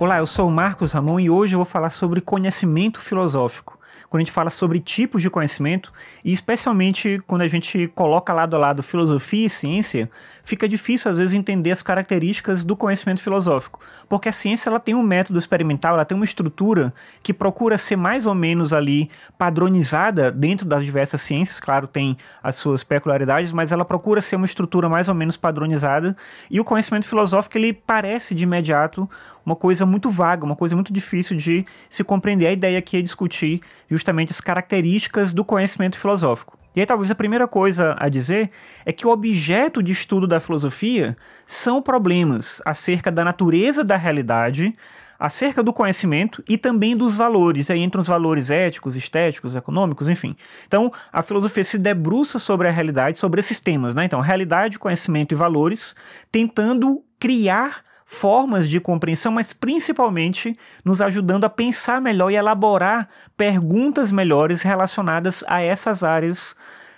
Olá, eu sou o Marcos Ramon e hoje eu vou falar sobre conhecimento filosófico. Quando a gente fala sobre tipos de conhecimento, e especialmente quando a gente coloca lado a lado filosofia e ciência, fica difícil às vezes entender as características do conhecimento filosófico, porque a ciência ela tem um método experimental, ela tem uma estrutura que procura ser mais ou menos ali padronizada dentro das diversas ciências, claro, tem as suas peculiaridades, mas ela procura ser uma estrutura mais ou menos padronizada, e o conhecimento filosófico ele parece de imediato uma coisa muito vaga, uma coisa muito difícil de se compreender. A ideia aqui é discutir justamente as características do conhecimento filosófico. E aí, talvez a primeira coisa a dizer é que o objeto de estudo da filosofia são problemas acerca da natureza da realidade, acerca do conhecimento e também dos valores. Aí entram os valores éticos, estéticos, econômicos, enfim. Então, a filosofia se debruça sobre a realidade, sobre esses temas, né? Então, realidade, conhecimento e valores, tentando criar formas de compreensão, mas principalmente nos ajudando a pensar melhor e elaborar perguntas melhores relacionadas a essas áreas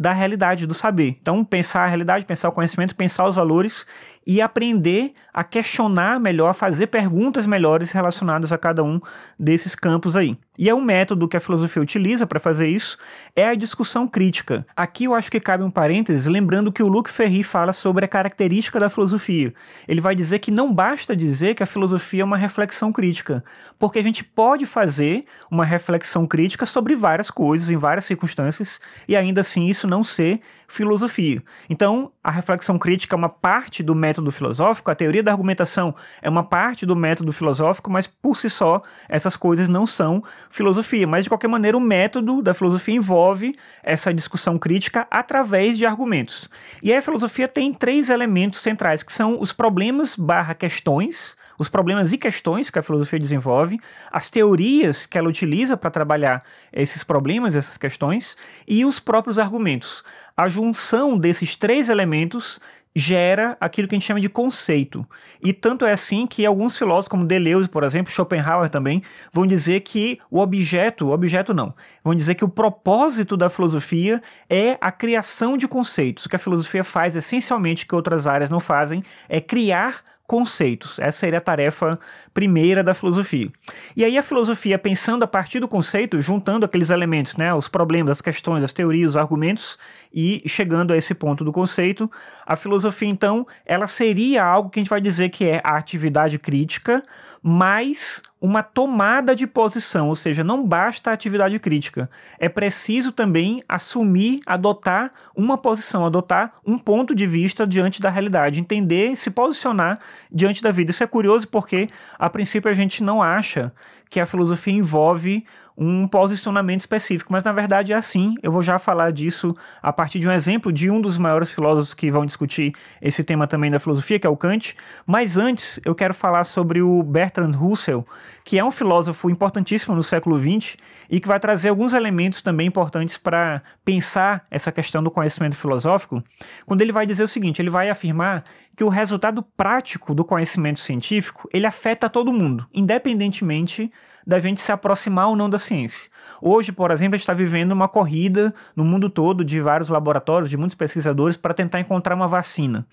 da realidade, do saber. Então, pensar a realidade, pensar o conhecimento, pensar os valores e aprender a questionar melhor, a fazer perguntas melhores relacionadas a cada um desses campos aí. E é um método que a filosofia utiliza para fazer isso é a discussão crítica. Aqui eu acho que cabe um parênteses, lembrando que o Luc Ferry fala sobre a característica da filosofia. Ele vai dizer que não basta dizer que a filosofia é uma reflexão crítica, porque a gente pode fazer uma reflexão crítica sobre várias coisas, em várias circunstâncias, e ainda assim isso não ser filosofia. Então, a reflexão crítica é uma parte do método filosófico, a teoria da argumentação é uma parte do método filosófico, mas por si só essas coisas não são filosofia. Mas de qualquer maneira, o método da filosofia envolve essa discussão crítica através de argumentos. E a filosofia tem três elementos centrais, que são os problemas barra questões, os problemas e questões que a filosofia desenvolve, as teorias que ela utiliza para trabalhar esses problemas, essas questões, e os próprios argumentos. A junção desses três elementos gera aquilo que a gente chama de conceito. E tanto é assim que alguns filósofos, como Deleuze, por exemplo, Schopenhauer também, vão dizer que o objeto, o objeto não, vão dizer que o propósito da filosofia é a criação de conceitos. O que a filosofia faz essencialmente que outras áreas não fazem é criar conceitos. Essa seria a tarefa primeira da filosofia. E aí a filosofia, pensando a partir do conceito, juntando aqueles elementos, né, os problemas, as questões, as teorias, os argumentos, e chegando a esse ponto do conceito, a filosofia, então, ela seria algo que a gente vai dizer que é a atividade crítica, mais uma tomada de posição, ou seja, não basta a atividade crítica. É preciso também assumir, adotar uma posição, adotar um ponto de vista diante da realidade, entender, se posicionar diante da vida. Isso é curioso porque, a princípio, a gente não acha que a filosofia envolve um posicionamento específico, mas na verdade é assim. Eu vou já falar disso a partir de um exemplo de um dos maiores filósofos que vão discutir esse tema também da filosofia, que é o Kant. Mas antes, eu quero falar sobre o Bertrand Russell, que é um filósofo importantíssimo no século XX e que vai trazer alguns elementos também importantes para pensar essa questão do conhecimento filosófico, quando ele vai dizer o seguinte, ele vai afirmar que o resultado prático do conhecimento científico, ele afeta todo mundo, independentemente da gente se aproximar ou não da ciência. Hoje, por exemplo, a gente está vivendo uma corrida no mundo todo de vários laboratórios, de muitos pesquisadores, para tentar encontrar uma vacina.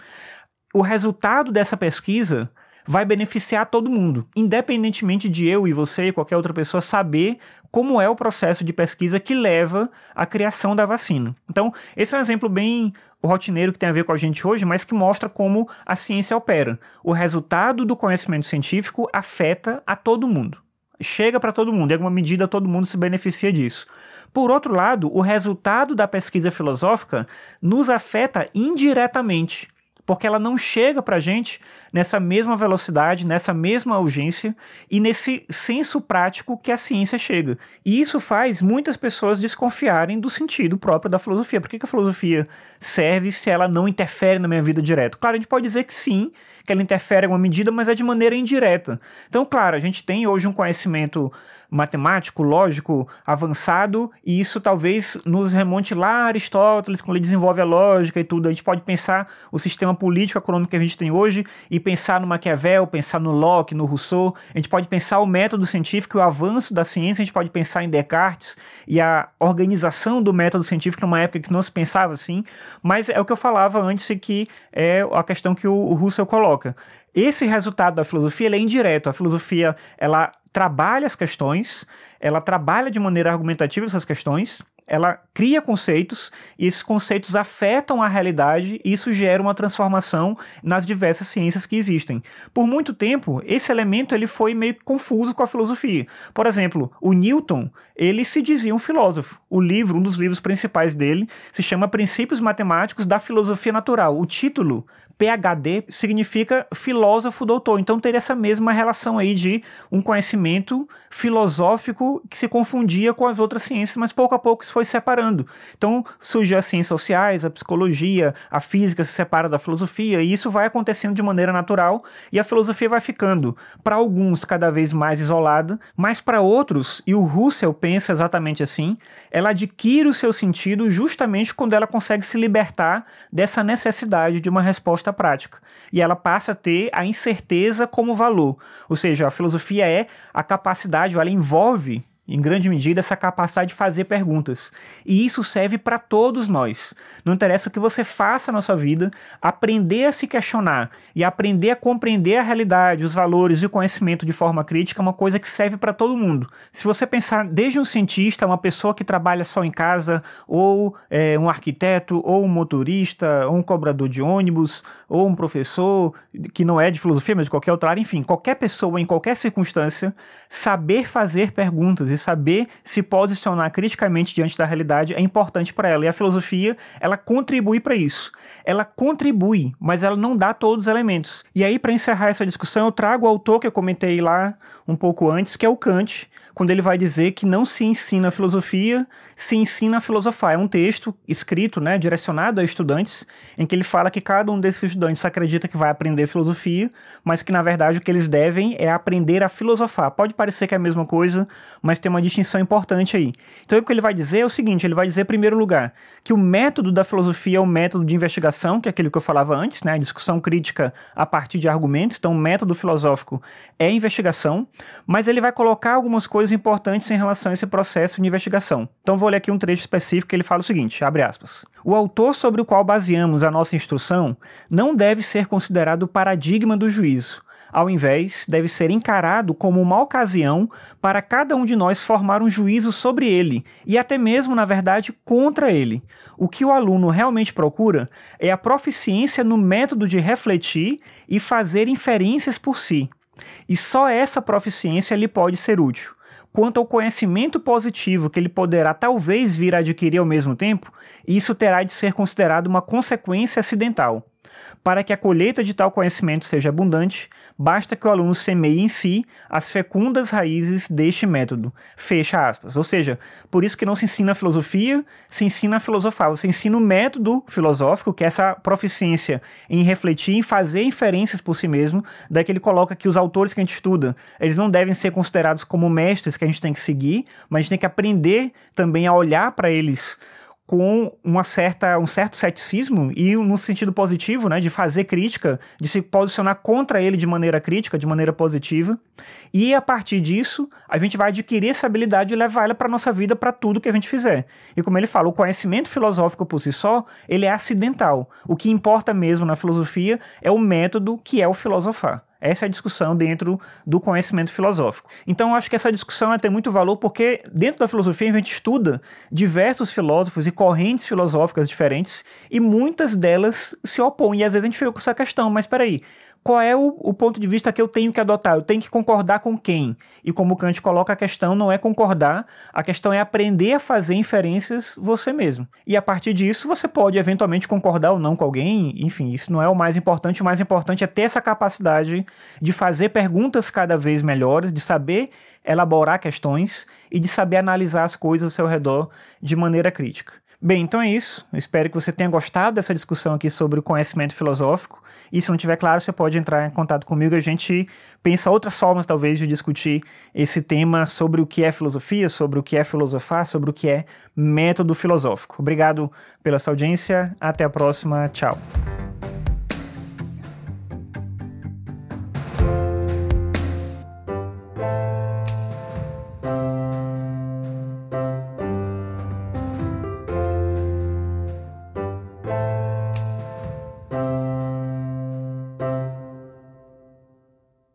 O resultado dessa pesquisa vai beneficiar todo mundo, independentemente de eu e você e qualquer outra pessoa saber como é o processo de pesquisa que leva à criação da vacina. Então, esse é um exemplo bem rotineiro que tem a ver com a gente hoje, mas que mostra como a ciência opera. O resultado do conhecimento científico afeta a todo mundo chega para todo mundo, em alguma medida todo mundo se beneficia disso. Por outro lado, o resultado da pesquisa filosófica nos afeta indiretamente porque ela não chega para a gente nessa mesma velocidade, nessa mesma urgência e nesse senso prático que a ciência chega. E isso faz muitas pessoas desconfiarem do sentido próprio da filosofia. Por que, que a filosofia serve se ela não interfere na minha vida direto? Claro, a gente pode dizer que sim, que ela interfere em alguma medida, mas é de maneira indireta. Então, claro, a gente tem hoje um conhecimento matemático, lógico, avançado, e isso talvez nos remonte lá a Aristóteles, quando ele desenvolve a lógica e tudo. A gente pode pensar o sistema político econômico que a gente tem hoje e pensar no Maquiavel, pensar no Locke, no Rousseau. A gente pode pensar o método científico, o avanço da ciência, a gente pode pensar em Descartes e a organização do método científico numa época que não se pensava assim, mas é o que eu falava antes que é a questão que o Russell coloca. Esse resultado da filosofia é indireto. A filosofia ela trabalha as questões, ela trabalha de maneira argumentativa essas questões, ela cria conceitos e esses conceitos afetam a realidade e isso gera uma transformação nas diversas ciências que existem. Por muito tempo, esse elemento ele foi meio confuso com a filosofia. Por exemplo, o Newton, ele se dizia um filósofo. O livro, um dos livros principais dele, se chama Princípios Matemáticos da Filosofia Natural. O título PhD significa filósofo doutor, então teria essa mesma relação aí de um conhecimento filosófico que se confundia com as outras ciências, mas pouco a pouco isso foi separando. Então surgiu as ciências sociais, a psicologia, a física se separa da filosofia, e isso vai acontecendo de maneira natural, e a filosofia vai ficando, para alguns, cada vez mais isolada, mas para outros, e o Russell pensa exatamente assim, ela adquire o seu sentido justamente quando ela consegue se libertar dessa necessidade de uma resposta prática. E ela passa a ter a incerteza como valor. Ou seja, a filosofia é a capacidade, ela envolve em grande medida, essa capacidade de fazer perguntas. E isso serve para todos nós. Não interessa o que você faça na sua vida, aprender a se questionar e aprender a compreender a realidade, os valores e o conhecimento de forma crítica é uma coisa que serve para todo mundo. Se você pensar desde um cientista, uma pessoa que trabalha só em casa, ou é, um arquiteto, ou um motorista, ou um cobrador de ônibus, ou um professor que não é de filosofia, mas de qualquer outra área, enfim, qualquer pessoa em qualquer circunstância, saber fazer perguntas saber se posicionar criticamente diante da realidade é importante para ela. E a filosofia, ela contribui para isso. Ela contribui, mas ela não dá todos os elementos. E aí, para encerrar essa discussão, eu trago o autor que eu comentei lá um pouco antes, que é o Kant, quando ele vai dizer que não se ensina filosofia, se ensina a filosofar. É um texto escrito, né, direcionado a estudantes, em que ele fala que cada um desses estudantes acredita que vai aprender filosofia, mas que na verdade o que eles devem é aprender a filosofar. Pode parecer que é a mesma coisa, mas tem uma distinção importante aí. Então o que ele vai dizer é o seguinte, ele vai dizer em primeiro lugar que o método da filosofia é o método de investigação, que é aquele que eu falava antes, né, a discussão crítica a partir de argumentos. Então o método filosófico é investigação, mas ele vai colocar algumas coisas coisas importantes em relação a esse processo de investigação. Então vou ler aqui um trecho específico que ele fala o seguinte, abre aspas. O autor sobre o qual baseamos a nossa instrução não deve ser considerado o paradigma do juízo, ao invés, deve ser encarado como uma ocasião para cada um de nós formar um juízo sobre ele e até mesmo, na verdade, contra ele. O que o aluno realmente procura é a proficiência no método de refletir e fazer inferências por si. E só essa proficiência lhe pode ser útil. Quanto ao conhecimento positivo que ele poderá talvez vir a adquirir ao mesmo tempo, isso terá de ser considerado uma consequência acidental. Para que a colheita de tal conhecimento seja abundante, basta que o aluno semeie em si as fecundas raízes deste método. Fecha aspas. Ou seja, por isso que não se ensina filosofia, se ensina a filosofar. Você ensina o método filosófico, que é essa proficiência em refletir, em fazer inferências por si mesmo. Daí que ele coloca que os autores que a gente estuda, eles não devem ser considerados como mestres que a gente tem que seguir, mas a gente tem que aprender também a olhar para eles com uma certa, um certo ceticismo e no sentido positivo, né, de fazer crítica, de se posicionar contra ele de maneira crítica, de maneira positiva. E a partir disso, a gente vai adquirir essa habilidade e levar ela para nossa vida, para tudo que a gente fizer. E como ele fala, o conhecimento filosófico por si só, ele é acidental. O que importa mesmo na filosofia é o método que é o filosofar. Essa é a discussão dentro do conhecimento filosófico. Então, eu acho que essa discussão tem muito valor porque, dentro da filosofia, a gente estuda diversos filósofos e correntes filosóficas diferentes e muitas delas se opõem. E às vezes a gente fica com essa questão, mas peraí, qual é o, o, ponto de vista que eu tenho que adotar? Eu tenho que concordar com quem? E como Kant coloca a questão, não é concordar, a questão é aprender a fazer inferências você mesmo. E a partir disso, você pode eventualmente concordar ou não com alguém, enfim, isso não é o mais importante, o mais importante é ter essa capacidade de fazer perguntas cada vez melhores, de saber elaborar questões e de saber analisar as coisas ao seu redor de maneira crítica. Bem, então é isso. Espero que você tenha gostado dessa discussão aqui sobre o conhecimento filosófico. E se não tiver claro, você pode entrar em contato comigo a gente pensa outras formas, talvez, de discutir esse tema sobre o que é filosofia, sobre o que é filosofar, sobre o que é método filosófico. Obrigado pela sua audiência. Até a próxima. Tchau.